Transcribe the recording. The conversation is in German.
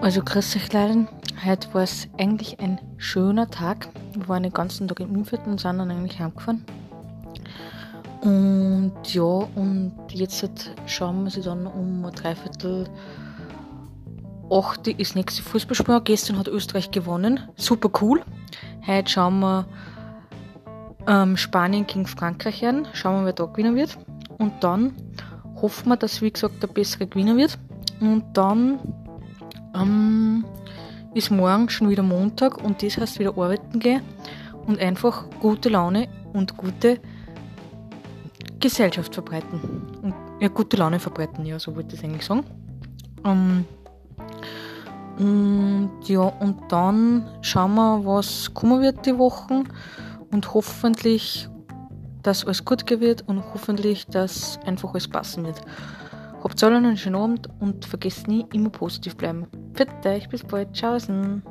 Also grüß euch Leute. Heute war es eigentlich ein schöner Tag. Wir waren den ganzen Tag im Umfeld und sind dann eigentlich heimgefahren. Und ja, und jetzt halt schauen wir sie dann um ein Dreiviertel acht ist nächste Fußballspiel. Gestern hat Österreich gewonnen. Super cool. Heute schauen wir ähm, Spanien gegen Frankreich an. Schauen wir, wer da gewinnen wird. Und dann hoffen wir, dass wie gesagt der bessere Gewinner wird. Und dann ähm, ist morgen schon wieder Montag und das heißt wieder arbeiten gehen und einfach gute Laune und gute Gesellschaft verbreiten. Und, ja, gute Laune verbreiten, ja, so wollte ich das eigentlich sagen. Ähm, und ja, und dann schauen wir, was kommen wird die Wochen und hoffentlich, dass alles gut wird und hoffentlich, dass einfach alles passen wird. Habt alle einen schönen Abend und vergesst nie, immer positiv bleiben. Bitte, ich bis bald. Tschaußen.